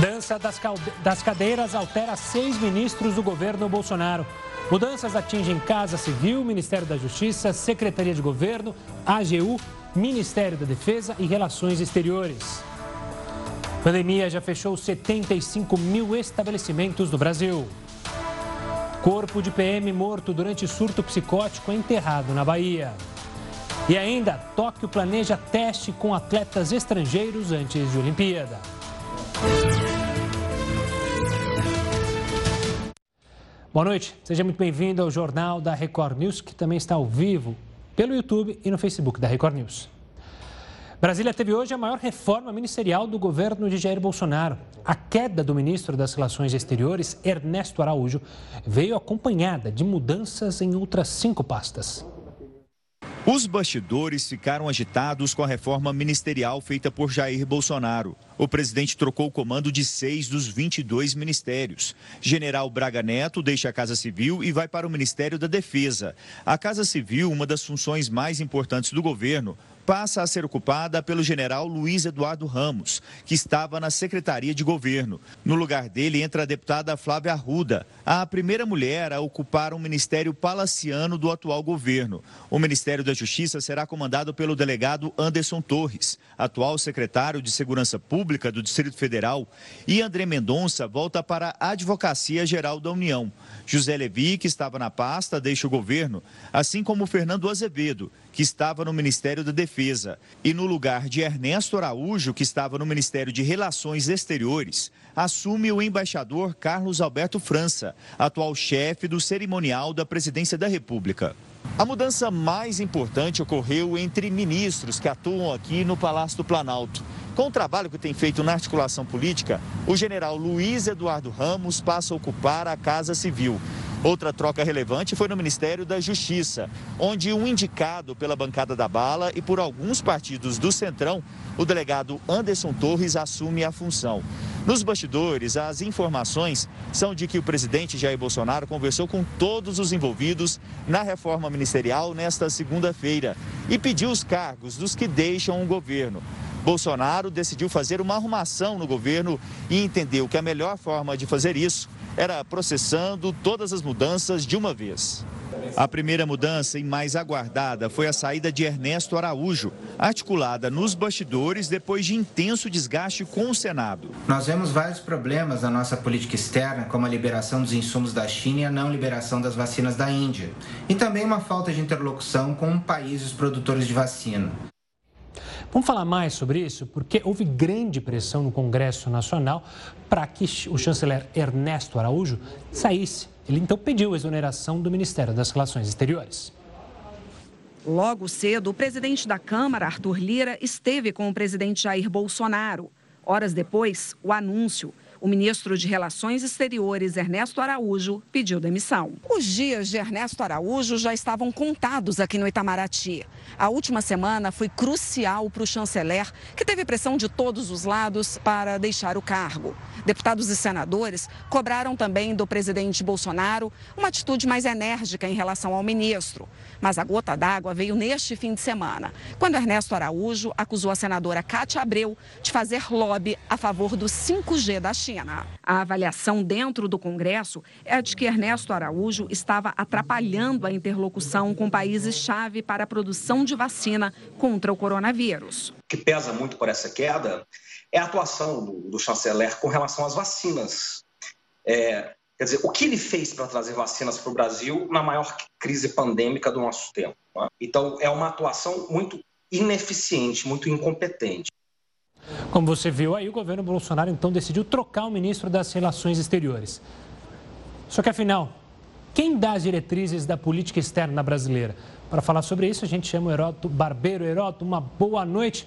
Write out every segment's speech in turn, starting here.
Dança das, das cadeiras altera seis ministros do governo Bolsonaro. Mudanças atingem Casa Civil, Ministério da Justiça, Secretaria de Governo, AGU, Ministério da Defesa e Relações Exteriores. A pandemia já fechou 75 mil estabelecimentos no Brasil. Corpo de PM morto durante surto psicótico é enterrado na Bahia. E ainda, Tóquio planeja teste com atletas estrangeiros antes de Olimpíada. Boa noite, seja muito bem-vindo ao Jornal da Record News, que também está ao vivo pelo YouTube e no Facebook da Record News. Brasília teve hoje a maior reforma ministerial do governo de Jair Bolsonaro. A queda do ministro das Relações Exteriores, Ernesto Araújo, veio acompanhada de mudanças em outras cinco pastas. Os bastidores ficaram agitados com a reforma ministerial feita por Jair Bolsonaro. O presidente trocou o comando de seis dos 22 ministérios. General Braga Neto deixa a Casa Civil e vai para o Ministério da Defesa. A Casa Civil, uma das funções mais importantes do governo, passa a ser ocupada pelo general Luiz Eduardo Ramos, que estava na Secretaria de Governo. No lugar dele entra a deputada Flávia Arruda, a primeira mulher a ocupar um ministério palaciano do atual governo. O Ministério da Justiça será comandado pelo delegado Anderson Torres, atual secretário de Segurança Pública do Distrito Federal, e André Mendonça volta para a Advocacia Geral da União. José Levi, que estava na pasta, deixa o governo, assim como Fernando Azevedo, que estava no Ministério da Defesa, e no lugar de Ernesto Araújo, que estava no Ministério de Relações Exteriores, assume o embaixador Carlos Alberto França, atual chefe do cerimonial da Presidência da República. A mudança mais importante ocorreu entre ministros que atuam aqui no Palácio do Planalto. Com o trabalho que tem feito na articulação política, o general Luiz Eduardo Ramos passa a ocupar a Casa Civil. Outra troca relevante foi no Ministério da Justiça, onde um indicado pela bancada da bala e por alguns partidos do Centrão, o delegado Anderson Torres assume a função. Nos bastidores, as informações são de que o presidente Jair Bolsonaro conversou com todos os envolvidos na reforma ministerial nesta segunda-feira e pediu os cargos dos que deixam o governo. Bolsonaro decidiu fazer uma arrumação no governo e entendeu que a melhor forma de fazer isso era processando todas as mudanças de uma vez. A primeira mudança e mais aguardada foi a saída de Ernesto Araújo, articulada nos bastidores depois de intenso desgaste com o Senado. Nós vemos vários problemas na nossa política externa, como a liberação dos insumos da China e a não liberação das vacinas da Índia, e também uma falta de interlocução com países produtores de vacina. Vamos falar mais sobre isso? Porque houve grande pressão no Congresso Nacional para que o chanceler Ernesto Araújo saísse. Ele então pediu a exoneração do Ministério das Relações Exteriores. Logo cedo, o presidente da Câmara, Arthur Lira, esteve com o presidente Jair Bolsonaro. Horas depois, o anúncio o ministro de Relações Exteriores, Ernesto Araújo, pediu demissão. Os dias de Ernesto Araújo já estavam contados aqui no Itamaraty. A última semana foi crucial para o chanceler, que teve pressão de todos os lados para deixar o cargo. Deputados e senadores cobraram também do presidente Bolsonaro uma atitude mais enérgica em relação ao ministro. Mas a gota d'água veio neste fim de semana, quando Ernesto Araújo acusou a senadora Cátia Abreu de fazer lobby a favor do 5G da China. A avaliação dentro do Congresso é de que Ernesto Araújo estava atrapalhando a interlocução com países-chave para a produção de vacina contra o coronavírus. O que pesa muito por essa queda é a atuação do, do chanceler com relação às vacinas. É, quer dizer, o que ele fez para trazer vacinas para o Brasil na maior crise pandêmica do nosso tempo? Né? Então, é uma atuação muito ineficiente, muito incompetente. Como você viu aí, o governo Bolsonaro então decidiu trocar o ministro das Relações Exteriores. Só que afinal, quem dá as diretrizes da política externa brasileira? Para falar sobre isso, a gente chama o Heroto Barbeiro. Heroto, uma boa noite.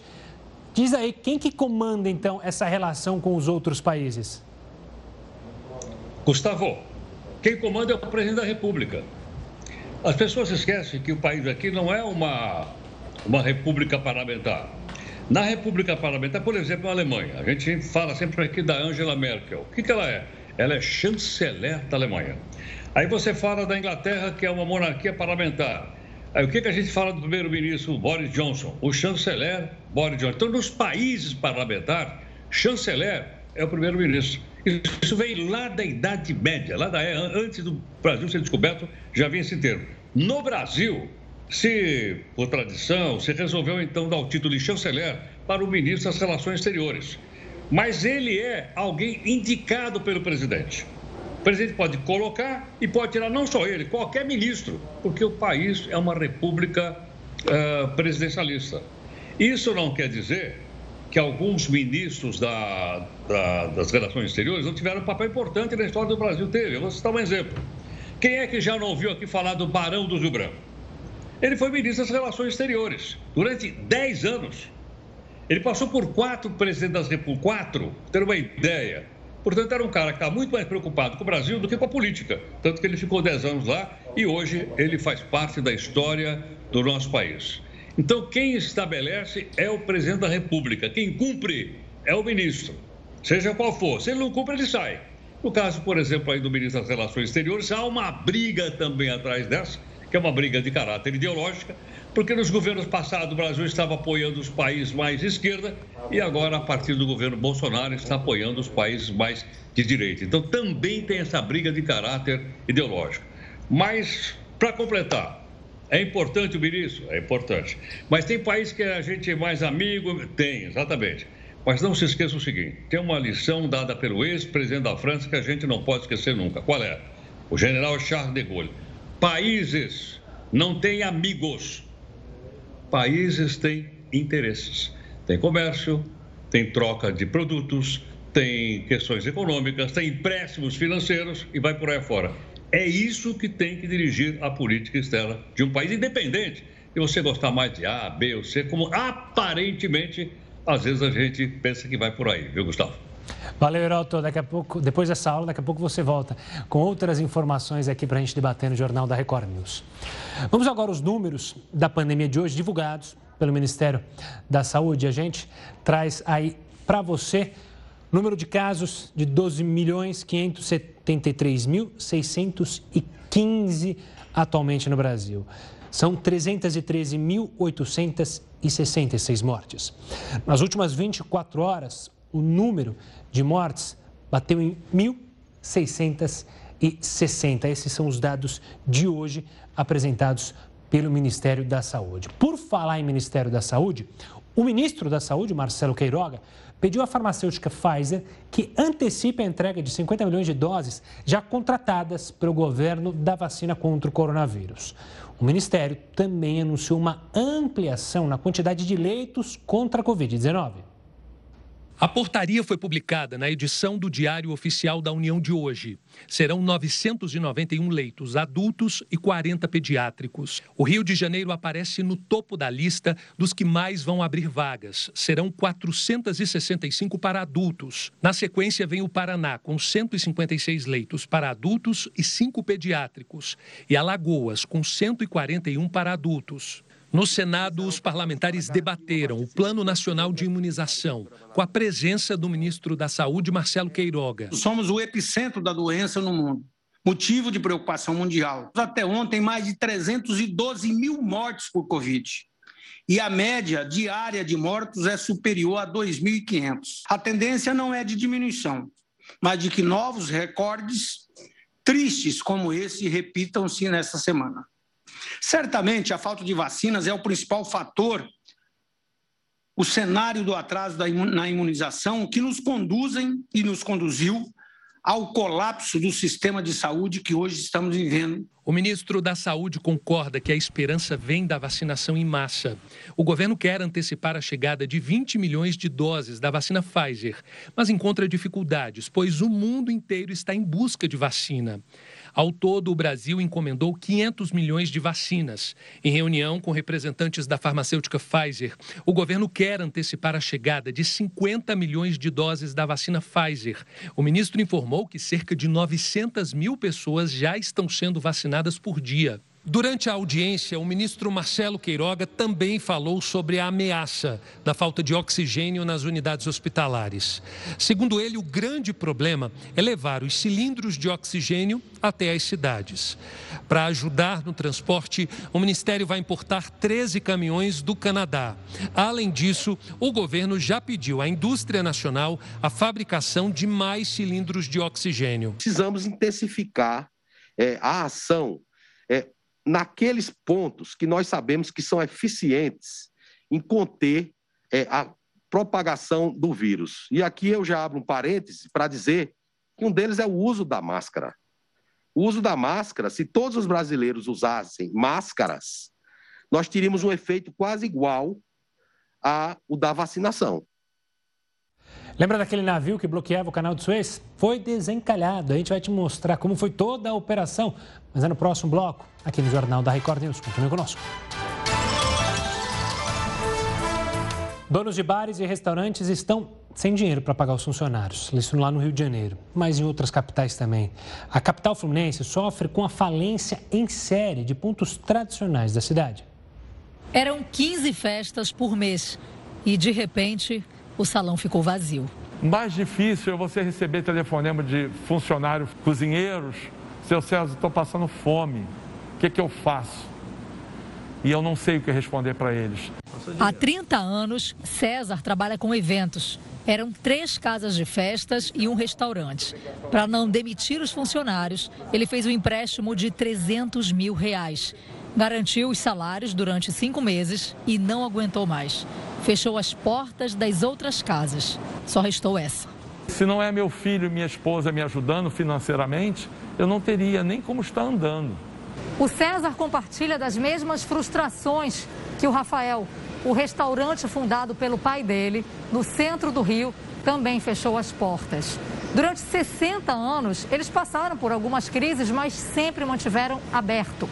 Diz aí, quem que comanda então essa relação com os outros países? Gustavo, quem comanda é o presidente da República. As pessoas esquecem que o país aqui não é uma, uma república parlamentar. Na República Parlamentar, por exemplo, na Alemanha, a gente fala sempre aqui da Angela Merkel. O que, que ela é? Ela é chanceler da Alemanha. Aí você fala da Inglaterra, que é uma monarquia parlamentar. Aí o que, que a gente fala do primeiro-ministro Boris Johnson? O chanceler Boris Johnson. Então, nos países parlamentares, chanceler é o primeiro-ministro. Isso vem lá da Idade Média, lá da antes do Brasil ser descoberto, já vinha esse termo. No Brasil, se, por tradição, se resolveu então dar o título de chanceler para o ministro das Relações Exteriores. Mas ele é alguém indicado pelo presidente. O presidente pode colocar e pode tirar não só ele, qualquer ministro, porque o país é uma república uh, presidencialista. Isso não quer dizer que alguns ministros da, da, das relações exteriores não tiveram um papel importante na história do Brasil. Teve. Eu vou citar um exemplo. Quem é que já não ouviu aqui falar do Barão do Rio Branco? Ele foi ministro das Relações Exteriores durante 10 anos. Ele passou por quatro presidentes das repúblicas, quatro, ter uma ideia. Portanto, era um cara que estava muito mais preocupado com o Brasil do que com a política. Tanto que ele ficou 10 anos lá e hoje ele faz parte da história do nosso país. Então, quem estabelece é o presidente da República, quem cumpre é o ministro, seja qual for. Se ele não cumpre, ele sai. No caso, por exemplo, aí do ministro das Relações Exteriores, há uma briga também atrás dessa, que é uma briga de caráter ideológica, porque nos governos passados o Brasil estava apoiando os países mais de esquerda e agora, a partir do governo Bolsonaro, está apoiando os países mais de direita. Então, também tem essa briga de caráter ideológico. Mas, para completar, é importante o ministro? É importante. Mas tem país que a gente é mais amigo? Tem, exatamente. Mas não se esqueça o seguinte: tem uma lição dada pelo ex-presidente da França que a gente não pode esquecer nunca. Qual é? O general Charles de Gaulle. Países não têm amigos. Países têm interesses. Tem comércio, tem troca de produtos, tem questões econômicas, tem empréstimos financeiros e vai por aí fora. É isso que tem que dirigir a política externa de um país independente. E você gostar mais de A, B ou C, como aparentemente, às vezes a gente pensa que vai por aí, viu, Gustavo? Valeu, Heroto. Daqui a pouco, depois dessa aula, daqui a pouco você volta com outras informações aqui para a gente debater no Jornal da Record News. Vamos agora aos números da pandemia de hoje, divulgados pelo Ministério da Saúde. A gente traz aí para você número de casos de 12 milhões 570 83.615 atualmente no Brasil. São 313.866 mortes. Nas últimas 24 horas, o número de mortes bateu em 1.660. Esses são os dados de hoje apresentados pelo Ministério da Saúde. Por falar em Ministério da Saúde, o ministro da Saúde, Marcelo Queiroga, pediu à farmacêutica Pfizer que antecipe a entrega de 50 milhões de doses já contratadas pelo governo da vacina contra o coronavírus. O Ministério também anunciou uma ampliação na quantidade de leitos contra a Covid-19. A portaria foi publicada na edição do Diário Oficial da União de hoje. Serão 991 leitos adultos e 40 pediátricos. O Rio de Janeiro aparece no topo da lista dos que mais vão abrir vagas. Serão 465 para adultos. Na sequência, vem o Paraná, com 156 leitos para adultos e 5 pediátricos. E Alagoas, com 141 para adultos. No Senado, os parlamentares debateram o Plano Nacional de Imunização, com a presença do ministro da Saúde, Marcelo Queiroga. Somos o epicentro da doença no mundo, motivo de preocupação mundial. Até ontem, mais de 312 mil mortes por Covid. E a média diária de mortos é superior a 2.500. A tendência não é de diminuição, mas de que novos recordes tristes como esse repitam-se nesta semana. Certamente a falta de vacinas é o principal fator, o cenário do atraso na imunização que nos conduzem e nos conduziu ao colapso do sistema de saúde que hoje estamos vivendo. O ministro da Saúde concorda que a esperança vem da vacinação em massa. O governo quer antecipar a chegada de 20 milhões de doses da vacina Pfizer, mas encontra dificuldades, pois o mundo inteiro está em busca de vacina. Ao todo, o Brasil encomendou 500 milhões de vacinas. Em reunião com representantes da farmacêutica Pfizer, o governo quer antecipar a chegada de 50 milhões de doses da vacina Pfizer. O ministro informou que cerca de 900 mil pessoas já estão sendo vacinadas por dia. Durante a audiência, o ministro Marcelo Queiroga também falou sobre a ameaça da falta de oxigênio nas unidades hospitalares. Segundo ele, o grande problema é levar os cilindros de oxigênio até as cidades. Para ajudar no transporte, o Ministério vai importar 13 caminhões do Canadá. Além disso, o governo já pediu à indústria nacional a fabricação de mais cilindros de oxigênio. Precisamos intensificar é, a ação é, naqueles pontos que nós sabemos que são eficientes em conter é, a propagação do vírus. E aqui eu já abro um parêntese para dizer que um deles é o uso da máscara. O uso da máscara, se todos os brasileiros usassem máscaras, nós teríamos um efeito quase igual ao da vacinação. Lembra daquele navio que bloqueava o canal de Suez? Foi desencalhado. A gente vai te mostrar como foi toda a operação, mas é no próximo bloco, aqui no Jornal da Record News. Continue conosco. Donos de bares e restaurantes estão sem dinheiro para pagar os funcionários. Isso lá no Rio de Janeiro, mas em outras capitais também. A capital fluminense sofre com a falência em série de pontos tradicionais da cidade. Eram 15 festas por mês e, de repente, o salão ficou vazio. Mais difícil é você receber telefonema de funcionários cozinheiros. Seu César, estou passando fome. O que, que eu faço? E eu não sei o que responder para eles. Há 30 anos, César trabalha com eventos. Eram três casas de festas e um restaurante. Para não demitir os funcionários, ele fez um empréstimo de 300 mil reais. Garantiu os salários durante cinco meses e não aguentou mais fechou as portas das outras casas. Só restou essa. Se não é meu filho e minha esposa me ajudando financeiramente, eu não teria nem como estar andando. O César compartilha das mesmas frustrações que o Rafael. O restaurante fundado pelo pai dele, no centro do Rio, também fechou as portas. Durante 60 anos, eles passaram por algumas crises, mas sempre mantiveram aberto.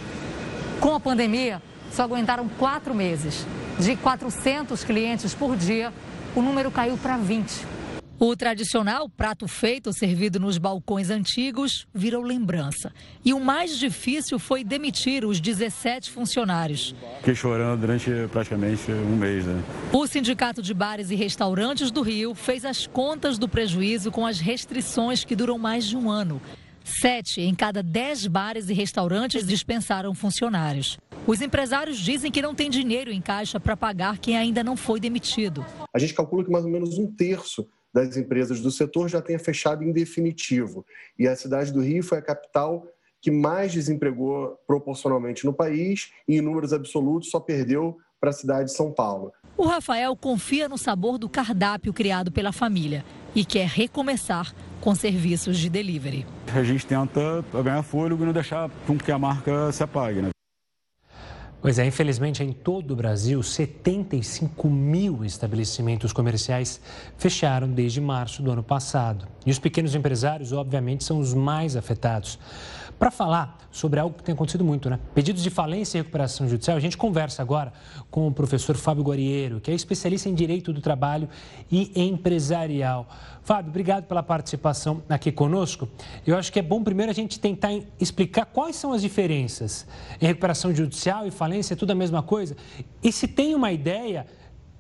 Com a pandemia, só aguentaram quatro meses. De 400 clientes por dia, o número caiu para 20. O tradicional prato feito servido nos balcões antigos virou lembrança. E o mais difícil foi demitir os 17 funcionários. Fiquei chorando durante praticamente um mês, né? O Sindicato de Bares e Restaurantes do Rio fez as contas do prejuízo com as restrições que duram mais de um ano. Sete em cada dez bares e restaurantes dispensaram funcionários. Os empresários dizem que não tem dinheiro em caixa para pagar quem ainda não foi demitido. A gente calcula que mais ou menos um terço das empresas do setor já tenha fechado em definitivo. E a cidade do Rio foi a capital que mais desempregou proporcionalmente no país e em números absolutos só perdeu para a cidade de São Paulo. O Rafael confia no sabor do cardápio criado pela família e quer recomeçar com serviços de delivery. A gente tenta ganhar fôlego e não deixar com que a marca se apague. Né? Pois é, infelizmente em todo o Brasil, 75 mil estabelecimentos comerciais fecharam desde março do ano passado. E os pequenos empresários, obviamente, são os mais afetados. Para falar sobre algo que tem acontecido muito, né? Pedidos de falência e recuperação judicial, a gente conversa agora com o professor Fábio Guarieiro, que é especialista em direito do trabalho e empresarial. Fábio, obrigado pela participação aqui conosco. Eu acho que é bom primeiro a gente tentar explicar quais são as diferenças em recuperação judicial e falência, é tudo a mesma coisa? E se tem uma ideia,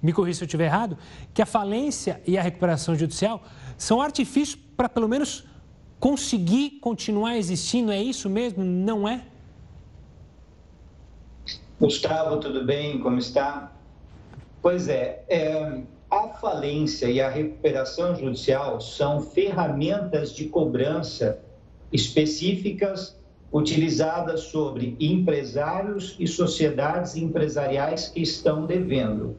me corrija se eu estiver errado, que a falência e a recuperação judicial são artifícios para pelo menos conseguir continuar existindo, é isso mesmo? Não é? Gustavo, tudo bem? Como está? Pois é, é, a falência e a recuperação judicial são ferramentas de cobrança específicas utilizadas sobre empresários e sociedades empresariais que estão devendo.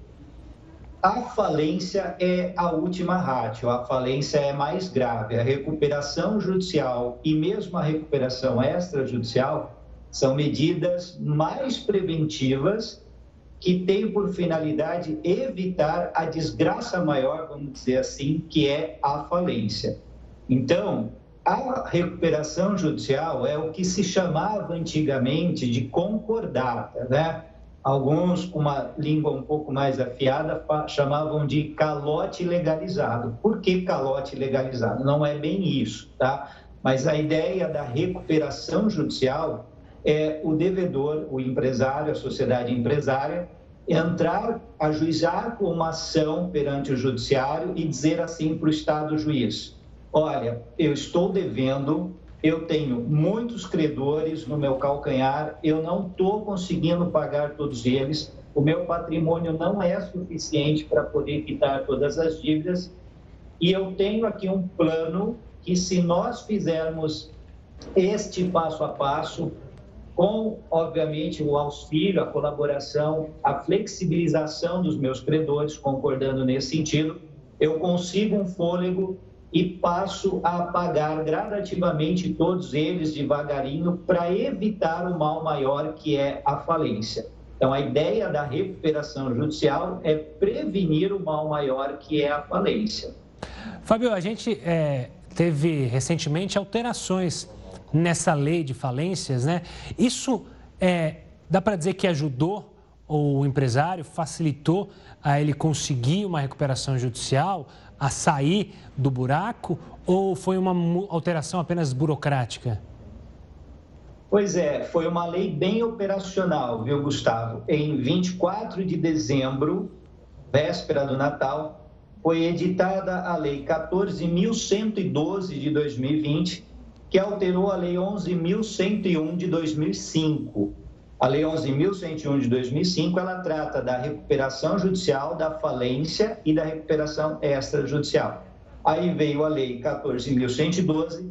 A falência é a última rádio, a falência é mais grave. A recuperação judicial e mesmo a recuperação extrajudicial são medidas mais preventivas que têm por finalidade evitar a desgraça maior, vamos dizer assim, que é a falência. Então, a recuperação judicial é o que se chamava antigamente de concordata, né? Alguns, com uma língua um pouco mais afiada, chamavam de calote legalizado. Por que calote legalizado? Não é bem isso, tá? Mas a ideia da recuperação judicial é o devedor, o empresário, a sociedade empresária, entrar, ajuizar com uma ação perante o judiciário e dizer assim para o Estado juiz: olha, eu estou devendo, eu tenho muitos credores no meu calcanhar, eu não estou conseguindo pagar todos eles, o meu patrimônio não é suficiente para poder quitar todas as dívidas e eu tenho aqui um plano que, se nós fizermos este passo a passo, com, obviamente, o auxílio, a colaboração, a flexibilização dos meus credores, concordando nesse sentido, eu consigo um fôlego e passo a pagar gradativamente todos eles devagarinho para evitar o mal maior que é a falência. Então, a ideia da recuperação judicial é prevenir o mal maior que é a falência. Fábio, a gente é, teve recentemente alterações nessa lei de falências, né? Isso é, dá para dizer que ajudou o empresário, facilitou a ele conseguir uma recuperação judicial, a sair do buraco, ou foi uma alteração apenas burocrática? Pois é, foi uma lei bem operacional, viu, Gustavo? Em 24 de dezembro, véspera do Natal, foi editada a Lei 14.112 de 2020, que alterou a Lei 11.101 de 2005. A Lei 11.101 de 2005, ela trata da recuperação judicial, da falência e da recuperação extrajudicial. Aí veio a Lei 14.112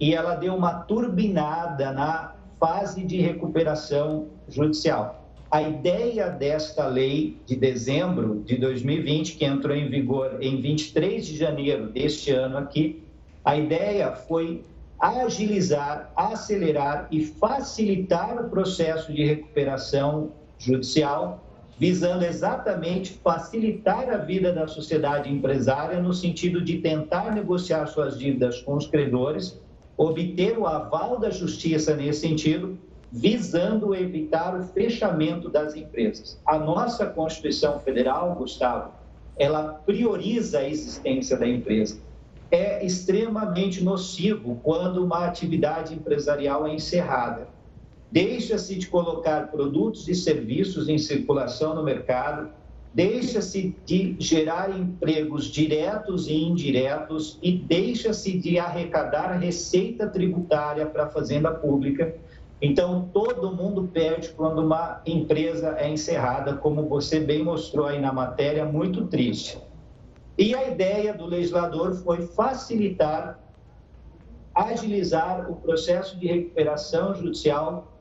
e ela deu uma turbinada na fase de recuperação judicial. A ideia desta lei de dezembro de 2020, que entrou em vigor em 23 de janeiro deste ano aqui, a ideia foi agilizar, acelerar e facilitar o processo de recuperação judicial, visando exatamente facilitar a vida da sociedade empresária no sentido de tentar negociar suas dívidas com os credores, obter o aval da justiça nesse sentido visando evitar o fechamento das empresas. A nossa Constituição Federal, Gustavo, ela prioriza a existência da empresa. É extremamente nocivo quando uma atividade empresarial é encerrada. Deixa-se de colocar produtos e serviços em circulação no mercado, deixa-se de gerar empregos diretos e indiretos e deixa-se de arrecadar receita tributária para a fazenda pública então, todo mundo perde quando uma empresa é encerrada, como você bem mostrou aí na matéria, muito triste. E a ideia do legislador foi facilitar, agilizar o processo de recuperação judicial,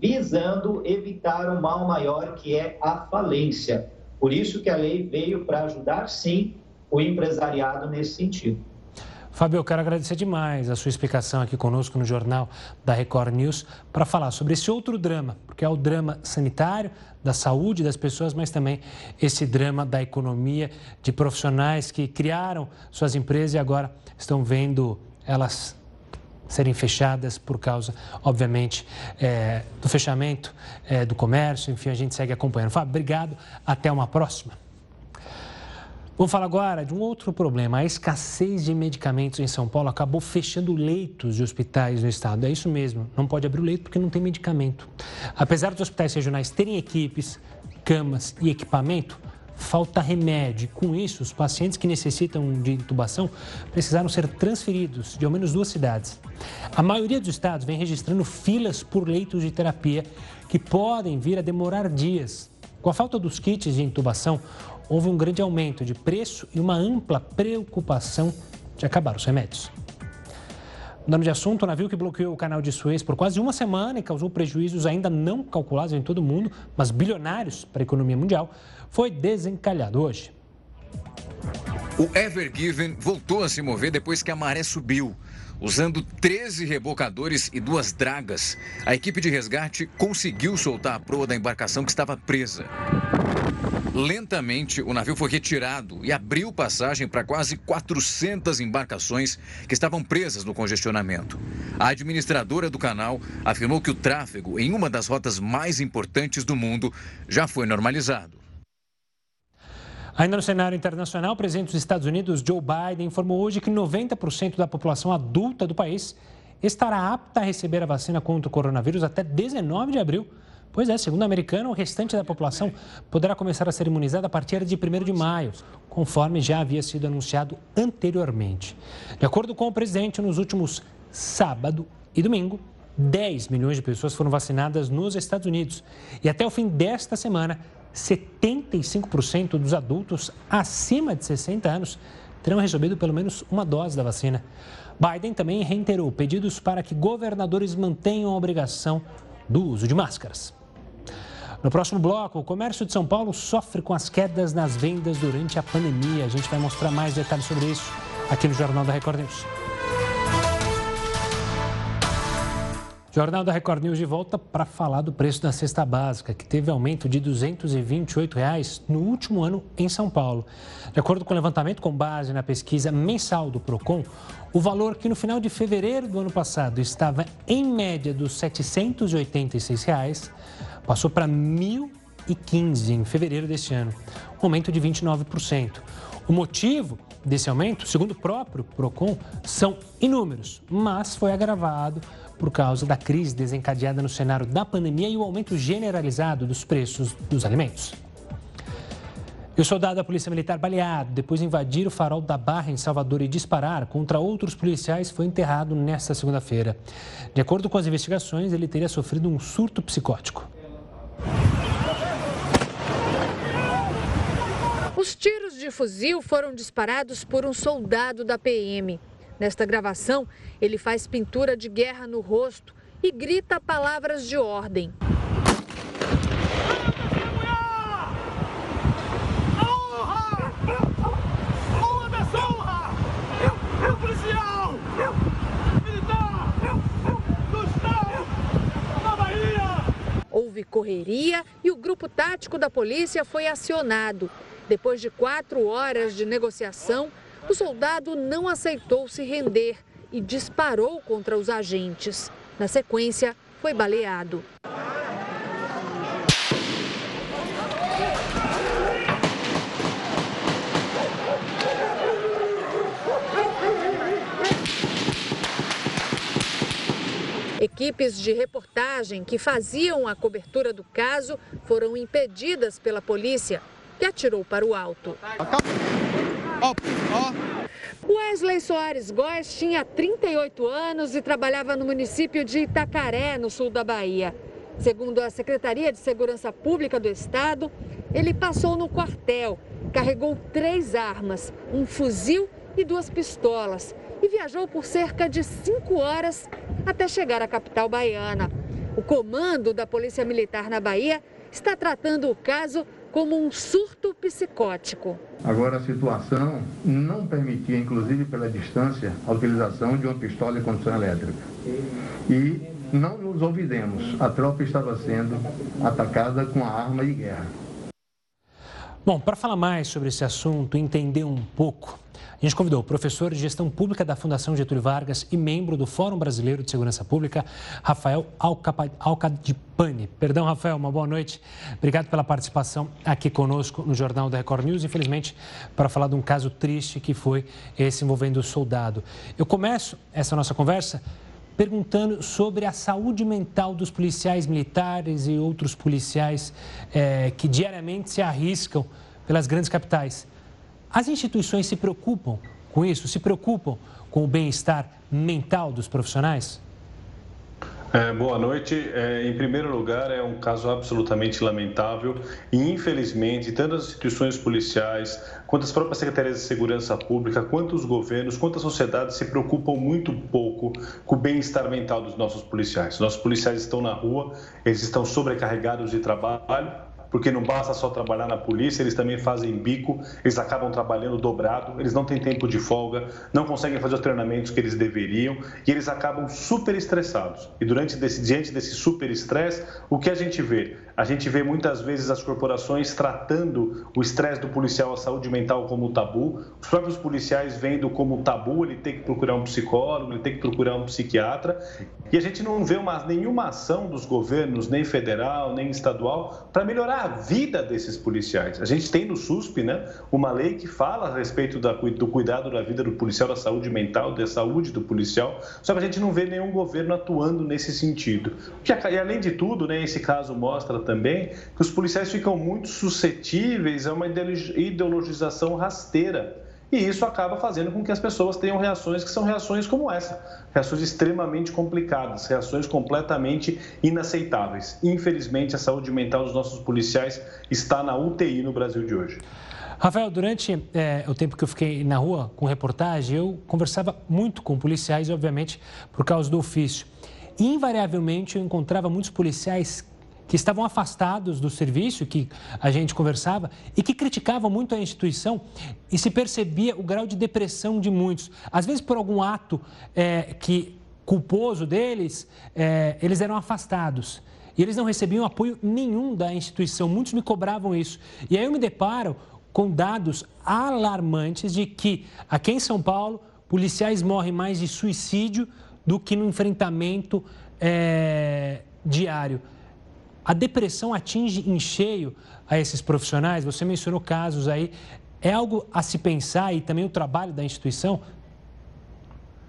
visando evitar o mal maior que é a falência. Por isso que a lei veio para ajudar, sim, o empresariado nesse sentido. Fábio, eu quero agradecer demais a sua explicação aqui conosco no Jornal da Record News para falar sobre esse outro drama, porque é o drama sanitário, da saúde das pessoas, mas também esse drama da economia, de profissionais que criaram suas empresas e agora estão vendo elas serem fechadas por causa, obviamente, é, do fechamento é, do comércio. Enfim, a gente segue acompanhando. Fábio, obrigado. Até uma próxima. Vamos falar agora de um outro problema. A escassez de medicamentos em São Paulo acabou fechando leitos de hospitais no estado. É isso mesmo, não pode abrir o leito porque não tem medicamento. Apesar dos hospitais regionais terem equipes, camas e equipamento, falta remédio. Com isso, os pacientes que necessitam de intubação precisaram ser transferidos de ao menos duas cidades. A maioria dos estados vem registrando filas por leitos de terapia que podem vir a demorar dias. Com a falta dos kits de intubação, houve um grande aumento de preço e uma ampla preocupação de acabar os remédios. Mudando de assunto, o navio que bloqueou o canal de Suez por quase uma semana e causou prejuízos ainda não calculados em todo o mundo, mas bilionários para a economia mundial, foi desencalhado hoje. O Ever Given voltou a se mover depois que a maré subiu. Usando 13 rebocadores e duas dragas, a equipe de resgate conseguiu soltar a proa da embarcação que estava presa. Lentamente, o navio foi retirado e abriu passagem para quase 400 embarcações que estavam presas no congestionamento. A administradora do canal afirmou que o tráfego em uma das rotas mais importantes do mundo já foi normalizado. Ainda no cenário internacional, o presidente dos Estados Unidos, Joe Biden, informou hoje que 90% da população adulta do país estará apta a receber a vacina contra o coronavírus até 19 de abril. Pois é, segundo o americano, o restante da população poderá começar a ser imunizada a partir de 1 de maio, conforme já havia sido anunciado anteriormente. De acordo com o presidente, nos últimos sábado e domingo, 10 milhões de pessoas foram vacinadas nos Estados Unidos. E até o fim desta semana, 75% dos adultos acima de 60 anos terão recebido pelo menos uma dose da vacina. Biden também reiterou pedidos para que governadores mantenham a obrigação do uso de máscaras. No próximo bloco, o comércio de São Paulo sofre com as quedas nas vendas durante a pandemia. A gente vai mostrar mais detalhes sobre isso aqui no Jornal da Record News. Jornal da Record News de volta para falar do preço da cesta básica, que teve aumento de 228 reais no último ano em São Paulo. De acordo com o levantamento com base na pesquisa mensal do Procon, o valor que no final de fevereiro do ano passado estava em média dos 786 reais, passou para R$ 1.015 em fevereiro deste ano, um aumento de 29%. O motivo desse aumento, segundo o próprio Procon, são inúmeros, mas foi agravado por causa da crise desencadeada no cenário da pandemia e o aumento generalizado dos preços dos alimentos. E o soldado da Polícia Militar baleado, depois de invadir o farol da Barra em Salvador e disparar contra outros policiais, foi enterrado nesta segunda-feira. De acordo com as investigações, ele teria sofrido um surto psicótico. Os tiros de fuzil foram disparados por um soldado da PM. Nesta gravação, ele faz pintura de guerra no rosto e grita palavras de ordem. Houve correria e o grupo tático da polícia foi acionado. Depois de quatro horas de negociação, o soldado não aceitou se render e disparou contra os agentes. Na sequência, foi baleado. Equipes de reportagem que faziam a cobertura do caso foram impedidas pela polícia, que atirou para o alto. Wesley Soares Góes tinha 38 anos e trabalhava no município de Itacaré, no sul da Bahia. Segundo a Secretaria de Segurança Pública do Estado, ele passou no quartel, carregou três armas, um fuzil e duas pistolas e viajou por cerca de cinco horas até chegar à capital baiana. O comando da Polícia Militar na Bahia está tratando o caso como um surto psicótico. Agora, a situação não permitia, inclusive pela distância, a utilização de uma pistola de condução elétrica. E não nos ouvidemos, a tropa estava sendo atacada com a arma de guerra. Bom, para falar mais sobre esse assunto, entender um pouco a gente convidou o professor de gestão pública da Fundação Getúlio Vargas e membro do Fórum Brasileiro de Segurança Pública, Rafael Alcadipani. Perdão, Rafael, uma boa noite. Obrigado pela participação aqui conosco no Jornal da Record News, infelizmente, para falar de um caso triste que foi esse envolvendo o soldado. Eu começo essa nossa conversa perguntando sobre a saúde mental dos policiais militares e outros policiais é, que diariamente se arriscam pelas grandes capitais. As instituições se preocupam com isso? Se preocupam com o bem-estar mental dos profissionais? É, boa noite. É, em primeiro lugar, é um caso absolutamente lamentável e, infelizmente, tanto as instituições policiais, quanto as próprias secretarias de segurança pública, quanto os governos, quanto a sociedade se preocupam muito pouco com o bem-estar mental dos nossos policiais. Nossos policiais estão na rua, eles estão sobrecarregados de trabalho porque não basta só trabalhar na polícia, eles também fazem bico, eles acabam trabalhando dobrado, eles não têm tempo de folga, não conseguem fazer os treinamentos que eles deveriam e eles acabam super estressados. E durante desse, diante desse super estresse, o que a gente vê? A gente vê muitas vezes as corporações tratando o estresse do policial, a saúde mental como tabu. Os próprios policiais vendo como tabu ele tem que procurar um psicólogo, ele tem que procurar um psiquiatra. E a gente não vê uma, nenhuma ação dos governos, nem federal, nem estadual, para melhorar a vida desses policiais. A gente tem no SUSP né, uma lei que fala a respeito da, do cuidado da vida do policial, da saúde mental, da saúde do policial, só que a gente não vê nenhum governo atuando nesse sentido. E além de tudo, né, esse caso mostra também que os policiais ficam muito suscetíveis a uma ideologização rasteira. E isso acaba fazendo com que as pessoas tenham reações que são reações como essa, reações extremamente complicadas, reações completamente inaceitáveis. Infelizmente, a saúde mental dos nossos policiais está na UTI no Brasil de hoje. Rafael, durante é, o tempo que eu fiquei na rua com reportagem, eu conversava muito com policiais, obviamente, por causa do ofício. Invariavelmente, eu encontrava muitos policiais que estavam afastados do serviço, que a gente conversava, e que criticavam muito a instituição e se percebia o grau de depressão de muitos. Às vezes, por algum ato é, que culposo deles, é, eles eram afastados. E eles não recebiam apoio nenhum da instituição. Muitos me cobravam isso. E aí eu me deparo com dados alarmantes de que aqui em São Paulo, policiais morrem mais de suicídio do que no enfrentamento é, diário. A depressão atinge em cheio a esses profissionais? Você mencionou casos aí. É algo a se pensar e também o trabalho da instituição?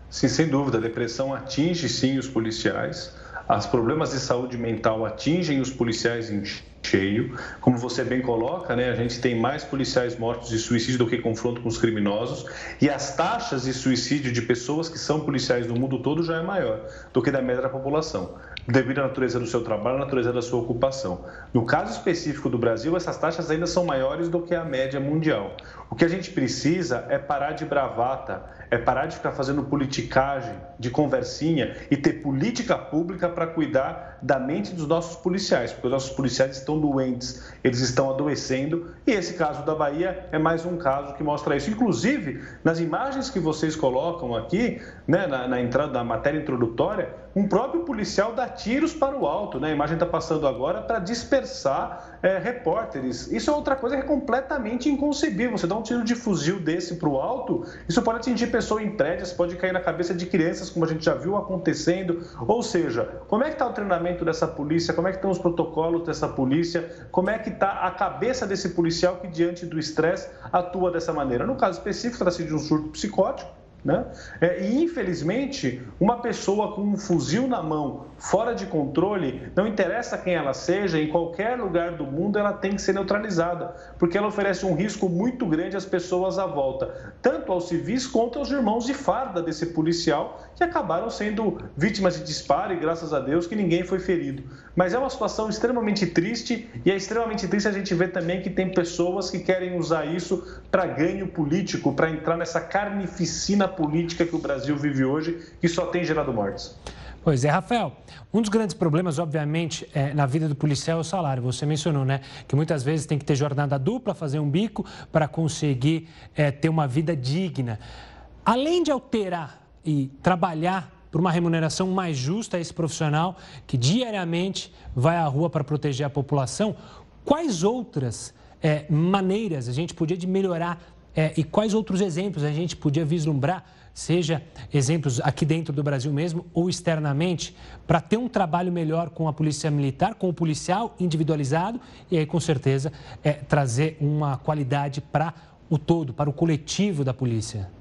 Sim, sem dúvida. A depressão atinge sim os policiais. Os problemas de saúde mental atingem os policiais em cheio. Como você bem coloca, né, a gente tem mais policiais mortos de suicídio do que confronto com os criminosos. E as taxas de suicídio de pessoas que são policiais no mundo todo já é maior do que da média da população devido à natureza do seu trabalho, à natureza da sua ocupação. No caso específico do Brasil, essas taxas ainda são maiores do que a média mundial. O que a gente precisa é parar de bravata, é parar de ficar fazendo politicagem, de conversinha e ter política pública para cuidar da mente dos nossos policiais, porque os nossos policiais estão doentes, eles estão adoecendo e esse caso da Bahia é mais um caso que mostra isso. Inclusive, nas imagens que vocês colocam aqui, né, na, na entrada da matéria introdutória, um próprio policial dá tiros para o alto, né? A imagem está passando agora para dispersar é, repórteres. Isso é outra coisa que é completamente inconcebível. Você dá um tiro de fuzil desse para o alto, isso pode atingir pessoa em prédios, pode cair na cabeça de crianças, como a gente já viu acontecendo. Ou seja, como é que está o treinamento dessa polícia? Como é que estão os protocolos dessa polícia? Como é que está a cabeça desse policial que, diante do estresse, atua dessa maneira? No caso específico, trata-se de um surto psicótico né? É, e, infelizmente, uma pessoa com um fuzil na mão, fora de controle, não interessa quem ela seja, em qualquer lugar do mundo ela tem que ser neutralizada, porque ela oferece um risco muito grande às pessoas à volta, tanto aos civis quanto aos irmãos de farda desse policial, que acabaram sendo vítimas de disparo e, graças a Deus, que ninguém foi ferido. Mas é uma situação extremamente triste e é extremamente triste a gente ver também que tem pessoas que querem usar isso para ganho político, para entrar nessa carnificina política que o Brasil vive hoje, que só tem gerado mortes. Pois é, Rafael. Um dos grandes problemas, obviamente, é, na vida do policial é o salário. Você mencionou, né? Que muitas vezes tem que ter jornada dupla, fazer um bico para conseguir é, ter uma vida digna. Além de alterar e trabalhar por uma remuneração mais justa a esse profissional que diariamente vai à rua para proteger a população, quais outras é, maneiras a gente podia de melhorar é, e quais outros exemplos a gente podia vislumbrar, seja exemplos aqui dentro do Brasil mesmo ou externamente, para ter um trabalho melhor com a polícia militar, com o policial individualizado e aí, com certeza, é, trazer uma qualidade para o todo, para o coletivo da polícia?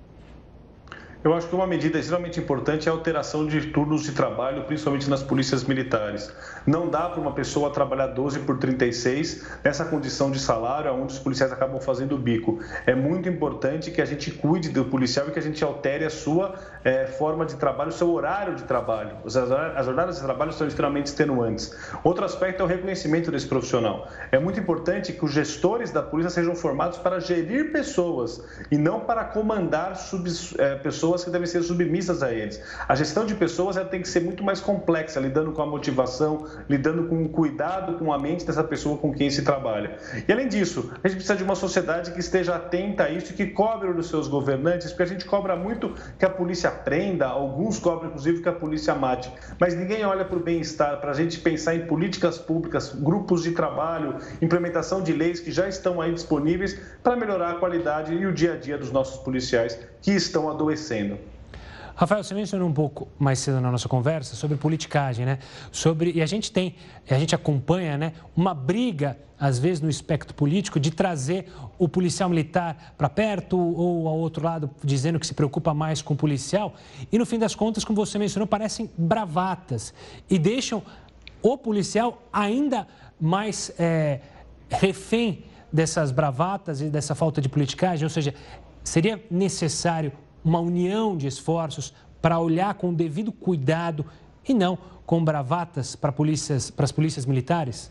Eu acho que uma medida extremamente importante é a alteração de turnos de trabalho, principalmente nas polícias militares. Não dá para uma pessoa trabalhar 12 por 36 nessa condição de salário, onde os policiais acabam fazendo bico. É muito importante que a gente cuide do policial e que a gente altere a sua é, forma de trabalho, o seu horário de trabalho. As jornadas de trabalho são extremamente extenuantes. Outro aspecto é o reconhecimento desse profissional. É muito importante que os gestores da polícia sejam formados para gerir pessoas e não para comandar sub, é, pessoas pessoas que devem ser submissas a eles. A gestão de pessoas ela tem que ser muito mais complexa, lidando com a motivação, lidando com o cuidado com a mente dessa pessoa com quem se trabalha. E além disso, a gente precisa de uma sociedade que esteja atenta a isso e que cobre dos seus governantes, porque a gente cobra muito que a polícia prenda, alguns cobram inclusive que a polícia mate, mas ninguém olha para o bem-estar, para a gente pensar em políticas públicas, grupos de trabalho, implementação de leis que já estão aí disponíveis para melhorar a qualidade e o dia a dia dos nossos policiais que estão adoecendo. Rafael, você mencionou um pouco mais cedo na nossa conversa sobre politicagem, né? Sobre, e a gente tem, a gente acompanha, né, uma briga, às vezes, no espectro político, de trazer o policial militar para perto ou ao outro lado, dizendo que se preocupa mais com o policial. E no fim das contas, como você mencionou, parecem bravatas e deixam o policial ainda mais é, refém dessas bravatas e dessa falta de politicagem? Ou seja, seria necessário uma união de esforços para olhar com devido cuidado e não com bravatas para, polícias, para as polícias militares?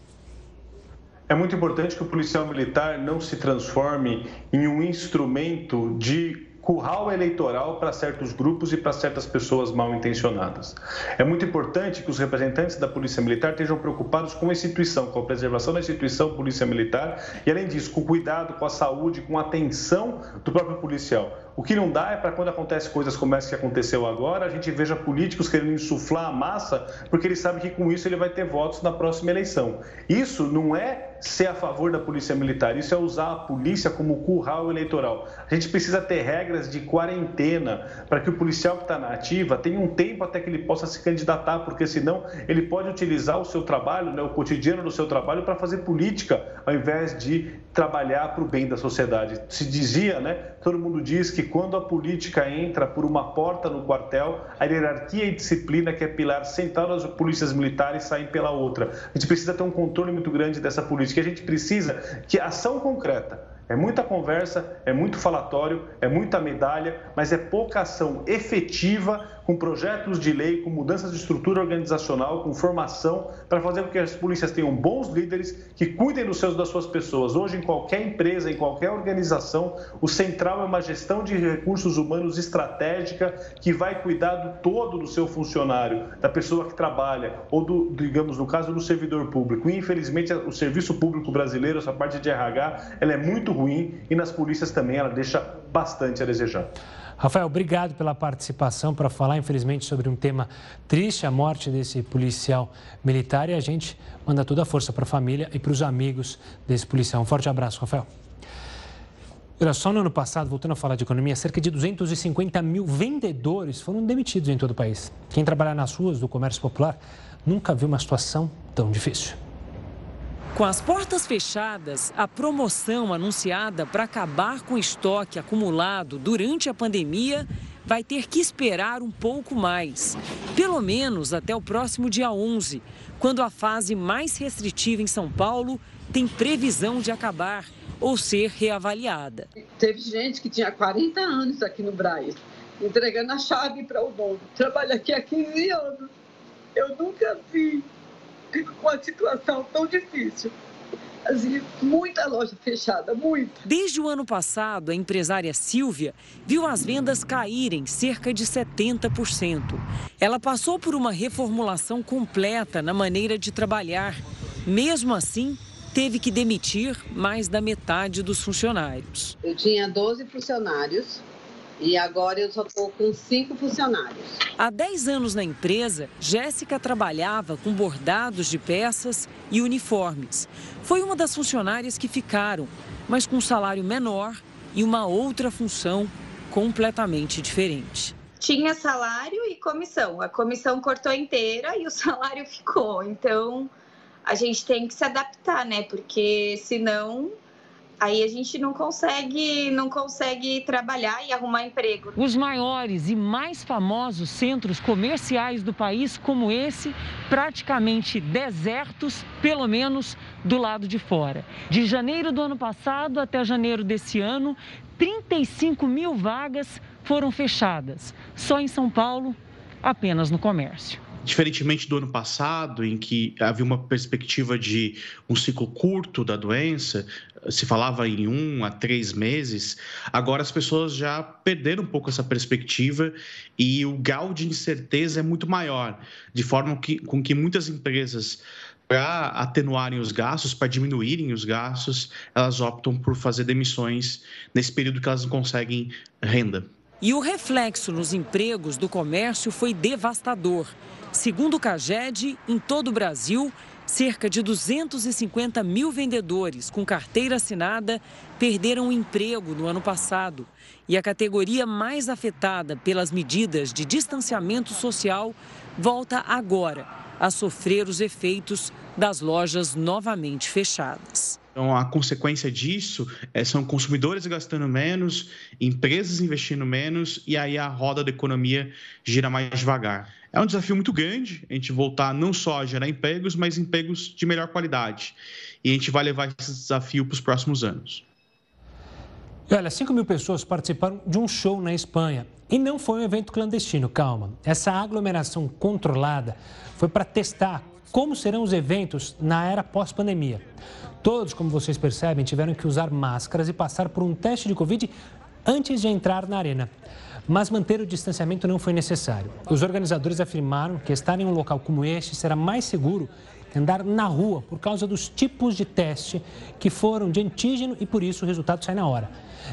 É muito importante que o policial militar não se transforme em um instrumento de curral eleitoral para certos grupos e para certas pessoas mal intencionadas. É muito importante que os representantes da Polícia Militar estejam preocupados com a instituição, com a preservação da instituição Polícia Militar e, além disso, com o cuidado, com a saúde, com a atenção do próprio policial. O que não dá é para quando acontece coisas como essa que aconteceu agora, a gente veja políticos querendo insuflar a massa, porque eles sabem que com isso ele vai ter votos na próxima eleição. Isso não é ser a favor da polícia militar, isso é usar a polícia como curral eleitoral. A gente precisa ter regras de quarentena para que o policial que está na ativa tenha um tempo até que ele possa se candidatar, porque senão ele pode utilizar o seu trabalho, né, o cotidiano do seu trabalho, para fazer política, ao invés de trabalhar para o bem da sociedade. Se dizia, né? Todo mundo diz que quando a política entra por uma porta no quartel, a hierarquia e disciplina, que é pilar central das polícias militares, saem pela outra. A gente precisa ter um controle muito grande dessa política. A gente precisa que ação concreta é muita conversa, é muito falatório, é muita medalha, mas é pouca ação efetiva com projetos de lei, com mudanças de estrutura organizacional, com formação, para fazer com que as polícias tenham bons líderes que cuidem dos seus das suas pessoas. Hoje, em qualquer empresa, em qualquer organização, o central é uma gestão de recursos humanos estratégica que vai cuidar do todo do seu funcionário, da pessoa que trabalha, ou do, digamos, no caso do servidor público. E, infelizmente, o serviço público brasileiro, essa parte de RH, ela é muito ruim e nas polícias também ela deixa bastante a desejar. Rafael, obrigado pela participação para falar, infelizmente, sobre um tema triste, a morte desse policial militar. E a gente manda toda a força para a família e para os amigos desse policial. Um forte abraço, Rafael. Olha, só no ano passado, voltando a falar de economia, cerca de 250 mil vendedores foram demitidos em todo o país. Quem trabalha nas ruas do comércio popular nunca viu uma situação tão difícil. Com as portas fechadas, a promoção anunciada para acabar com o estoque acumulado durante a pandemia vai ter que esperar um pouco mais. Pelo menos até o próximo dia 11, quando a fase mais restritiva em São Paulo tem previsão de acabar ou ser reavaliada. Teve gente que tinha 40 anos aqui no Brasil, entregando a chave para o dono. Trabalha aqui há 15 anos. Eu nunca vi com uma situação tão difícil. Assim, muita loja fechada, muito. Desde o ano passado, a empresária Silvia viu as vendas caírem cerca de 70%. Ela passou por uma reformulação completa na maneira de trabalhar. Mesmo assim, teve que demitir mais da metade dos funcionários. Eu tinha 12 funcionários e agora eu só estou com cinco funcionários. Há 10 anos na empresa, Jéssica trabalhava com bordados de peças e uniformes. Foi uma das funcionárias que ficaram, mas com um salário menor e uma outra função completamente diferente. Tinha salário e comissão. A comissão cortou inteira e o salário ficou. Então, a gente tem que se adaptar, né? Porque senão aí a gente não consegue, não consegue trabalhar e arrumar emprego. Os maiores e mais famosos centros comerciais do país, como esse, praticamente desertos, pelo menos do lado de fora. De janeiro do ano passado até janeiro desse ano, 35 mil vagas foram fechadas. Só em São Paulo, apenas no comércio. Diferentemente do ano passado, em que havia uma perspectiva de um ciclo curto da doença, se falava em um a três meses, agora as pessoas já perderam um pouco essa perspectiva e o grau de incerteza é muito maior, de forma que, com que muitas empresas para atenuarem os gastos, para diminuírem os gastos, elas optam por fazer demissões nesse período que elas não conseguem renda. E o reflexo nos empregos do comércio foi devastador. Segundo o Caged, em todo o Brasil, cerca de 250 mil vendedores com carteira assinada perderam o emprego no ano passado. E a categoria mais afetada pelas medidas de distanciamento social volta agora a sofrer os efeitos das lojas novamente fechadas. Então, a consequência disso é, são consumidores gastando menos, empresas investindo menos e aí a roda da economia gira mais devagar. É um desafio muito grande a gente voltar não só a gerar empregos, mas empregos de melhor qualidade. E a gente vai levar esse desafio para os próximos anos. Olha, 5 mil pessoas participaram de um show na Espanha. E não foi um evento clandestino, calma. Essa aglomeração controlada foi para testar como serão os eventos na era pós-pandemia. Todos, como vocês percebem, tiveram que usar máscaras e passar por um teste de Covid antes de entrar na arena. Mas manter o distanciamento não foi necessário. Os organizadores afirmaram que estar em um local como este será mais seguro que andar na rua por causa dos tipos de teste que foram de antígeno e por isso o resultado sai na hora.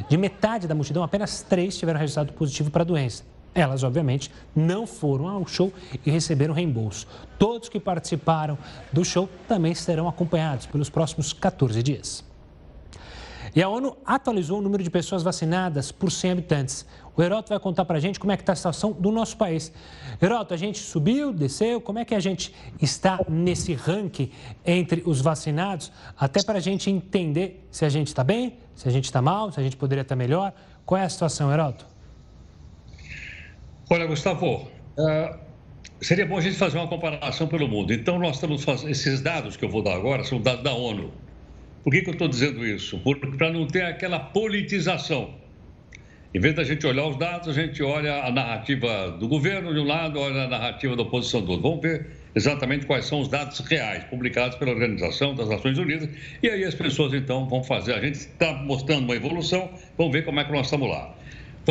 De metade da multidão, apenas três tiveram resultado positivo para a doença. Elas, obviamente, não foram ao show e receberam reembolso. Todos que participaram do show também serão acompanhados pelos próximos 14 dias. E a ONU atualizou o número de pessoas vacinadas por 100 habitantes. O Heroto vai contar para a gente como é que está a situação do nosso país. Heroto, a gente subiu, desceu, como é que a gente está nesse ranking entre os vacinados? Até para a gente entender se a gente está bem, se a gente está mal, se a gente poderia estar melhor. Qual é a situação, Heroto? Olha, Gustavo, uh, seria bom a gente fazer uma comparação pelo mundo. Então, nós estamos fazendo. Esses dados que eu vou dar agora são dados da ONU. Por que, que eu estou dizendo isso? Para não ter aquela politização. Em vez da gente olhar os dados, a gente olha a narrativa do governo de um lado, olha a narrativa da oposição do outro. Vamos ver exatamente quais são os dados reais publicados pela Organização das Nações Unidas. E aí as pessoas, então, vão fazer. A gente está mostrando uma evolução, vamos ver como é que nós estamos lá.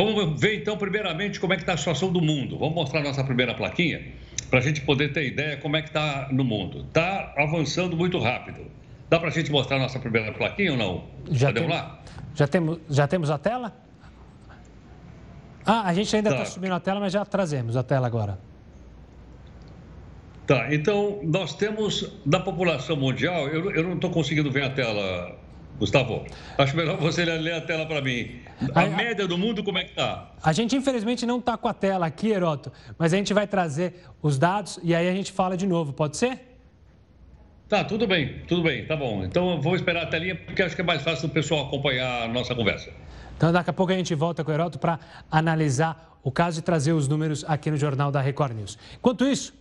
Vamos ver então, primeiramente, como é que está a situação do mundo. Vamos mostrar a nossa primeira plaquinha para a gente poder ter ideia como é que está no mundo. Está avançando muito rápido. Dá para a gente mostrar a nossa primeira plaquinha ou não? Já Podemos tem, lá? Já temos, já temos a tela? Ah, a gente ainda está tá subindo a tela, mas já trazemos a tela agora. Tá, então nós temos da população mundial, eu, eu não estou conseguindo ver a tela, Gustavo. Acho melhor você ler a tela para mim. A, a, média do mundo, como é que está? A gente, infelizmente, não está com a tela aqui, Heroto, mas a gente vai trazer os dados e aí a gente fala de novo, pode ser? Tá, tudo bem, tudo bem, tá bom. Então eu vou esperar a telinha porque acho que é mais fácil o pessoal acompanhar a nossa conversa. Então daqui a pouco a gente volta com o Heroto para analisar o caso e trazer os números aqui no Jornal da Record News. Enquanto isso,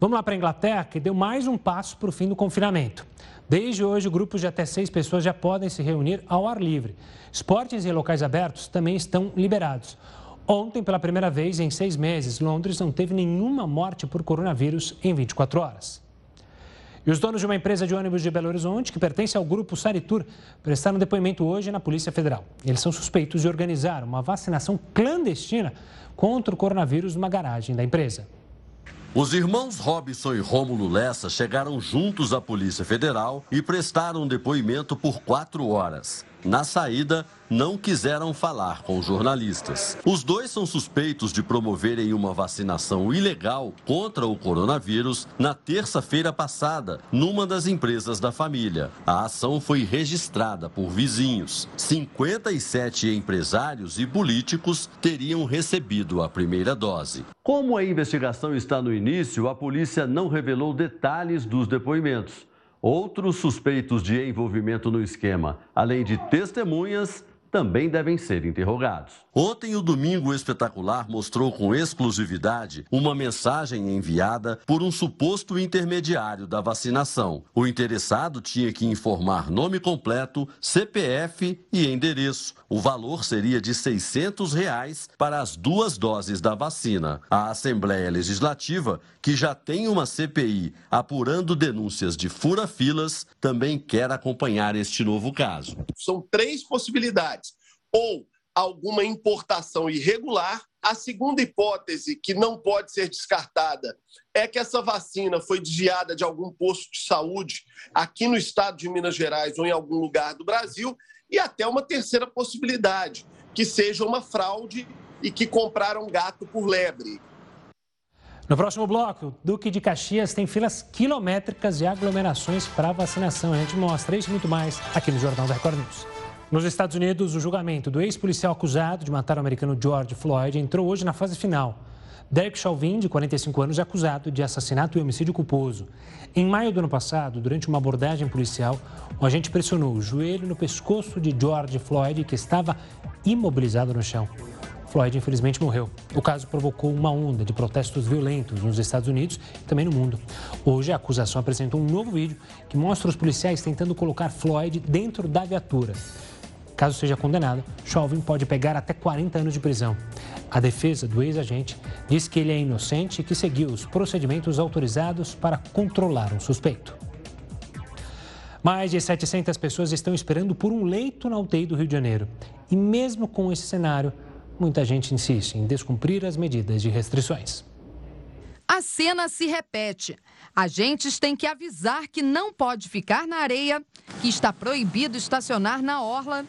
vamos lá para a Inglaterra, que deu mais um passo para o fim do confinamento. Desde hoje, grupos de até seis pessoas já podem se reunir ao ar livre. Esportes em locais abertos também estão liberados. Ontem, pela primeira vez em seis meses, Londres não teve nenhuma morte por coronavírus em 24 horas. E os donos de uma empresa de ônibus de Belo Horizonte, que pertence ao grupo Saritur, prestaram depoimento hoje na Polícia Federal. Eles são suspeitos de organizar uma vacinação clandestina contra o coronavírus numa garagem da empresa. Os irmãos Robson e Rômulo Lessa chegaram juntos à Polícia Federal e prestaram depoimento por quatro horas. Na saída, não quiseram falar com jornalistas. Os dois são suspeitos de promoverem uma vacinação ilegal contra o coronavírus na terça-feira passada, numa das empresas da família. A ação foi registrada por vizinhos. 57 empresários e políticos teriam recebido a primeira dose. Como a investigação está no início, a polícia não revelou detalhes dos depoimentos. Outros suspeitos de envolvimento no esquema, além de testemunhas, também devem ser interrogados. Ontem, o Domingo Espetacular mostrou com exclusividade uma mensagem enviada por um suposto intermediário da vacinação. O interessado tinha que informar nome completo, CPF e endereço. O valor seria de 600 reais para as duas doses da vacina. A Assembleia Legislativa, que já tem uma CPI apurando denúncias de fura-filas, também quer acompanhar este novo caso. São três possibilidades. Ou alguma importação irregular. A segunda hipótese, que não pode ser descartada, é que essa vacina foi desviada de algum posto de saúde aqui no estado de Minas Gerais ou em algum lugar do Brasil. E até uma terceira possibilidade, que seja uma fraude e que compraram gato por lebre. No próximo bloco, Duque de Caxias tem filas quilométricas e aglomerações para vacinação. A gente mostra isso e muito mais aqui no Jornal da Record News. Nos Estados Unidos, o julgamento do ex-policial acusado de matar o americano George Floyd entrou hoje na fase final. Derek Chauvin, de 45 anos, é acusado de assassinato e homicídio culposo. Em maio do ano passado, durante uma abordagem policial, o agente pressionou o joelho no pescoço de George Floyd, que estava imobilizado no chão. Floyd, infelizmente, morreu. O caso provocou uma onda de protestos violentos nos Estados Unidos e também no mundo. Hoje, a acusação apresentou um novo vídeo que mostra os policiais tentando colocar Floyd dentro da viatura. Caso seja condenado, Chauvin pode pegar até 40 anos de prisão. A defesa do ex-agente diz que ele é inocente e que seguiu os procedimentos autorizados para controlar um suspeito. Mais de 700 pessoas estão esperando por um leito na UTI do Rio de Janeiro. E mesmo com esse cenário, muita gente insiste em descumprir as medidas de restrições. A cena se repete. Agentes têm que avisar que não pode ficar na areia, que está proibido estacionar na orla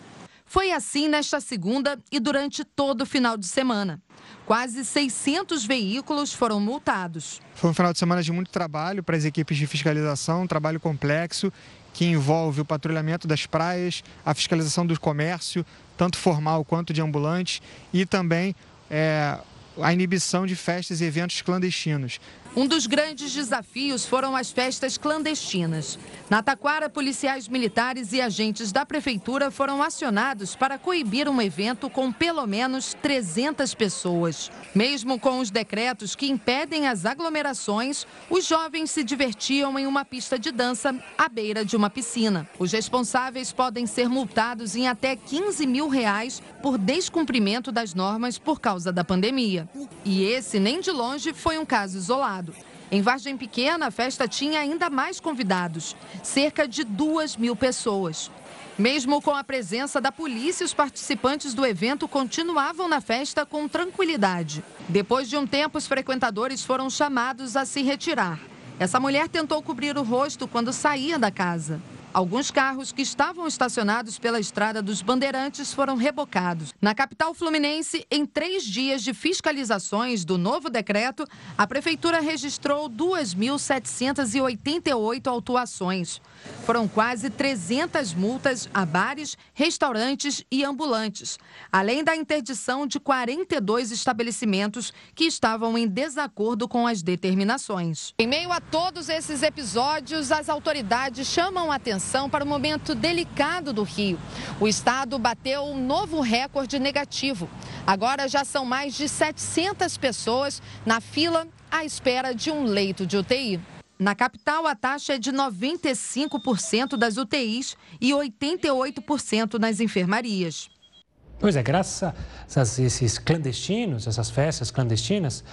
foi assim nesta segunda e durante todo o final de semana. Quase 600 veículos foram multados. Foi um final de semana de muito trabalho para as equipes de fiscalização, um trabalho complexo que envolve o patrulhamento das praias, a fiscalização do comércio, tanto formal quanto de ambulante, e também é, a inibição de festas e eventos clandestinos. Um dos grandes desafios foram as festas clandestinas. Na Taquara, policiais militares e agentes da prefeitura foram acionados para coibir um evento com pelo menos 300 pessoas. Mesmo com os decretos que impedem as aglomerações, os jovens se divertiam em uma pista de dança à beira de uma piscina. Os responsáveis podem ser multados em até 15 mil reais por descumprimento das normas por causa da pandemia. E esse, nem de longe, foi um caso isolado. Em Vargem Pequena, a festa tinha ainda mais convidados, cerca de duas mil pessoas. Mesmo com a presença da polícia, os participantes do evento continuavam na festa com tranquilidade. Depois de um tempo, os frequentadores foram chamados a se retirar. Essa mulher tentou cobrir o rosto quando saía da casa. Alguns carros que estavam estacionados pela estrada dos Bandeirantes foram rebocados. Na capital fluminense, em três dias de fiscalizações do novo decreto, a prefeitura registrou 2.788 autuações. Foram quase 300 multas a bares, restaurantes e ambulantes, além da interdição de 42 estabelecimentos que estavam em desacordo com as determinações. Em meio a todos esses episódios, as autoridades chamam atenção para o momento delicado do Rio. O estado bateu um novo recorde negativo. Agora já são mais de 700 pessoas na fila à espera de um leito de UTI. Na capital, a taxa é de 95% das UTIs e 88% nas enfermarias. Pois é, graças a esses clandestinos, essas festas clandestinas,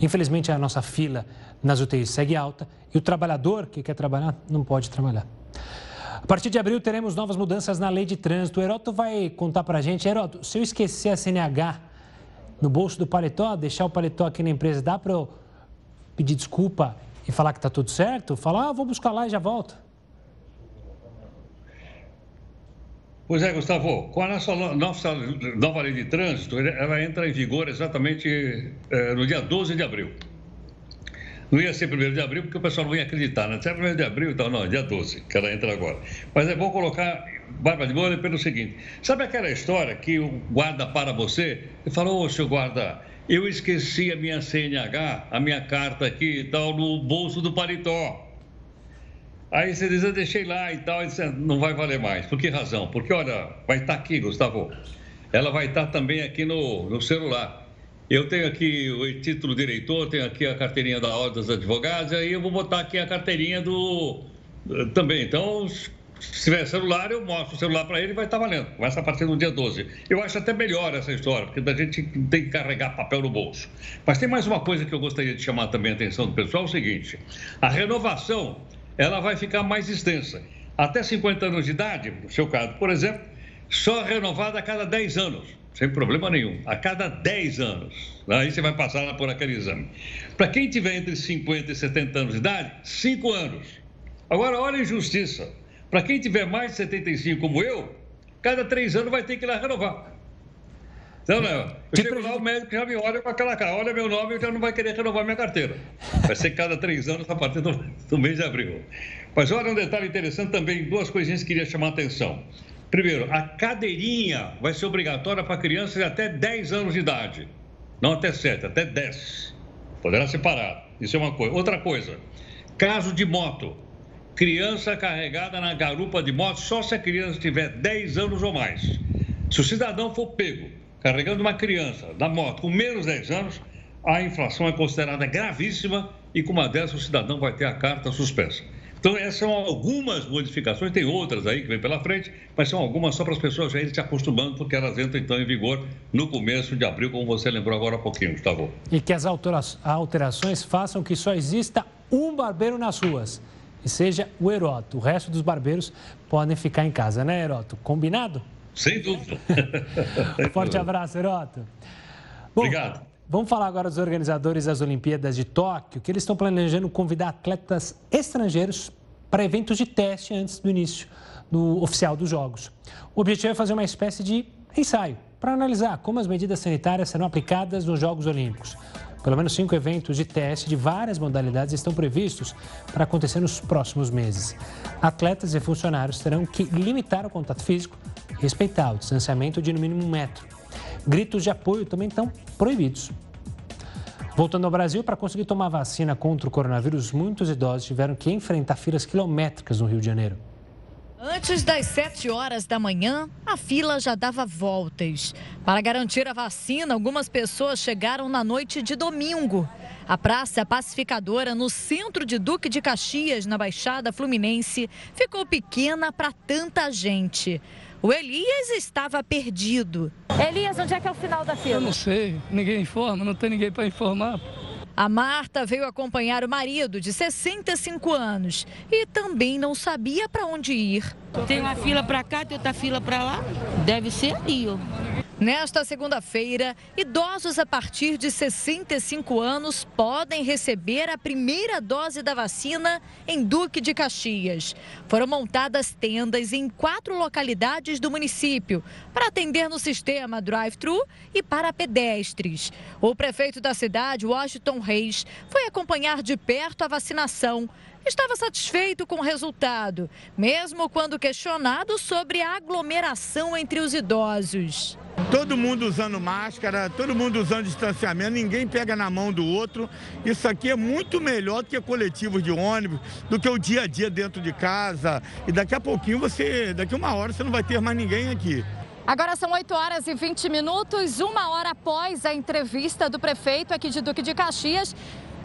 infelizmente a nossa fila nas UTIs segue alta e o trabalhador que quer trabalhar não pode trabalhar. A partir de abril teremos novas mudanças na lei de trânsito. O Heroto vai contar para a gente. Heroto, se eu esquecer a CNH no bolso do paletó, deixar o paletó aqui na empresa, dá para eu pedir desculpa e falar que está tudo certo? Falar, ah, vou buscar lá e já volto. Pois é, Gustavo, com a nossa, nossa nova lei de trânsito, ela entra em vigor exatamente é, no dia 12 de abril. Não ia ser 1 de abril, porque o pessoal não ia acreditar, né? Se é 1 de abril, então não, dia 12, que ela entra agora. Mas é bom colocar barba de molho pelo seguinte: sabe aquela história que o guarda para você e falou, ô, seu guarda, eu esqueci a minha CNH, a minha carta aqui e tal, no bolso do paletó. Aí você diz, eu deixei lá e tal, e disse, não vai valer mais. Por que razão? Porque, olha, vai estar aqui, Gustavo. Ela vai estar também aqui no, no celular. Eu tenho aqui o título diretor, tenho aqui a carteirinha da Ordem dos Advogados, aí eu vou botar aqui a carteirinha do. Também. Então, se tiver celular, eu mostro o celular para ele e vai estar valendo. Começa a partir do dia 12. Eu acho até melhor essa história, porque a gente tem que carregar papel no bolso. Mas tem mais uma coisa que eu gostaria de chamar também a atenção do pessoal: é o seguinte: a renovação ela vai ficar mais extensa. Até 50 anos de idade, no seu caso, por exemplo, só renovada a cada 10 anos, sem problema nenhum, a cada 10 anos. Aí você vai passar por aquele exame. Para quem tiver entre 50 e 70 anos de idade, 5 anos. Agora, olha a injustiça. Para quem tiver mais de 75 como eu, cada 3 anos vai ter que ir lá renovar. Então, não, eu chego lá, o médico já me olha com aquela cara, olha meu nome, e já não vai querer renovar minha carteira. Vai ser cada três anos a partir do, do mês de abril. Mas olha um detalhe interessante também, duas coisinhas que queria chamar a atenção. Primeiro, a cadeirinha vai ser obrigatória para crianças de até 10 anos de idade. Não até 7, até 10. Poderá separar. Isso é uma coisa. Outra coisa, caso de moto. Criança carregada na garupa de moto só se a criança tiver 10 anos ou mais. Se o cidadão for pego carregando uma criança na moto com menos de 10 anos, a inflação é considerada gravíssima e com uma dessas o cidadão vai ter a carta suspensa. Então, essas são algumas modificações, tem outras aí que vem pela frente, mas são algumas só para as pessoas já irem se acostumando, porque elas entram então em vigor no começo de abril, como você lembrou agora há pouquinho, Gustavo. E que as alterações façam que só exista um barbeiro nas ruas, e seja o Heroto. O resto dos barbeiros podem ficar em casa, né, Heroto? Combinado? Sem dúvida. Forte abraço, Heroto. Bom, Obrigado. Vamos falar agora dos organizadores das Olimpíadas de Tóquio, que eles estão planejando convidar atletas estrangeiros para eventos de teste antes do início do oficial dos Jogos. O objetivo é fazer uma espécie de ensaio para analisar como as medidas sanitárias serão aplicadas nos Jogos Olímpicos. Pelo menos cinco eventos de teste de várias modalidades estão previstos para acontecer nos próximos meses. Atletas e funcionários terão que limitar o contato físico respeitar o distanciamento de no mínimo um metro. Gritos de apoio também estão proibidos. Voltando ao Brasil, para conseguir tomar vacina contra o coronavírus, muitos idosos tiveram que enfrentar filas quilométricas no Rio de Janeiro. Antes das 7 horas da manhã, a fila já dava voltas. Para garantir a vacina, algumas pessoas chegaram na noite de domingo. A Praça Pacificadora, no centro de Duque de Caxias, na Baixada Fluminense, ficou pequena para tanta gente. O Elias estava perdido. Elias, onde é que é o final da fila? Eu não sei, ninguém informa, não tem ninguém para informar. A Marta veio acompanhar o marido de 65 anos e também não sabia para onde ir. Tem uma fila para cá, tem outra fila para lá. Deve ser ali, ó. Nesta segunda-feira, idosos a partir de 65 anos podem receber a primeira dose da vacina em Duque de Caxias. Foram montadas tendas em quatro localidades do município para atender no sistema drive-thru e para pedestres. O prefeito da cidade, Washington Reis, foi acompanhar de perto a vacinação estava satisfeito com o resultado, mesmo quando questionado sobre a aglomeração entre os idosos. Todo mundo usando máscara, todo mundo usando distanciamento, ninguém pega na mão do outro. Isso aqui é muito melhor do que coletivos de ônibus, do que o dia a dia dentro de casa. E daqui a pouquinho você, daqui a uma hora você não vai ter mais ninguém aqui. Agora são 8 horas e 20 minutos, uma hora após a entrevista do prefeito aqui de Duque de Caxias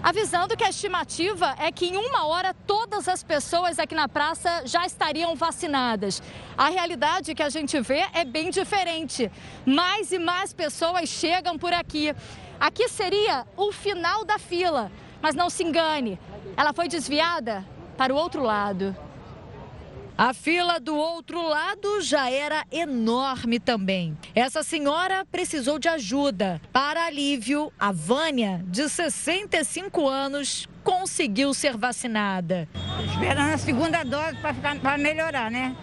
avisando que a estimativa é que em uma hora todas as pessoas aqui na praça já estariam vacinadas. A realidade que a gente vê é bem diferente. Mais e mais pessoas chegam por aqui. Aqui seria o final da fila, mas não se engane, ela foi desviada para o outro lado. A fila do outro lado já era enorme também. Essa senhora precisou de ajuda. Para alívio, a Vânia, de 65 anos, conseguiu ser vacinada. Esperando a segunda dose para melhorar, né?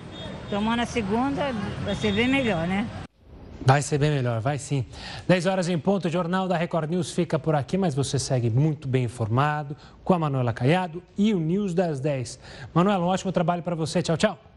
Tomando a segunda, vai ser bem melhor, né? Vai ser bem melhor, vai sim. 10 horas em ponto, o Jornal da Record News fica por aqui, mas você segue muito bem informado com a Manuela Caiado e o News das 10. Manuela, um ótimo trabalho para você. Tchau, tchau.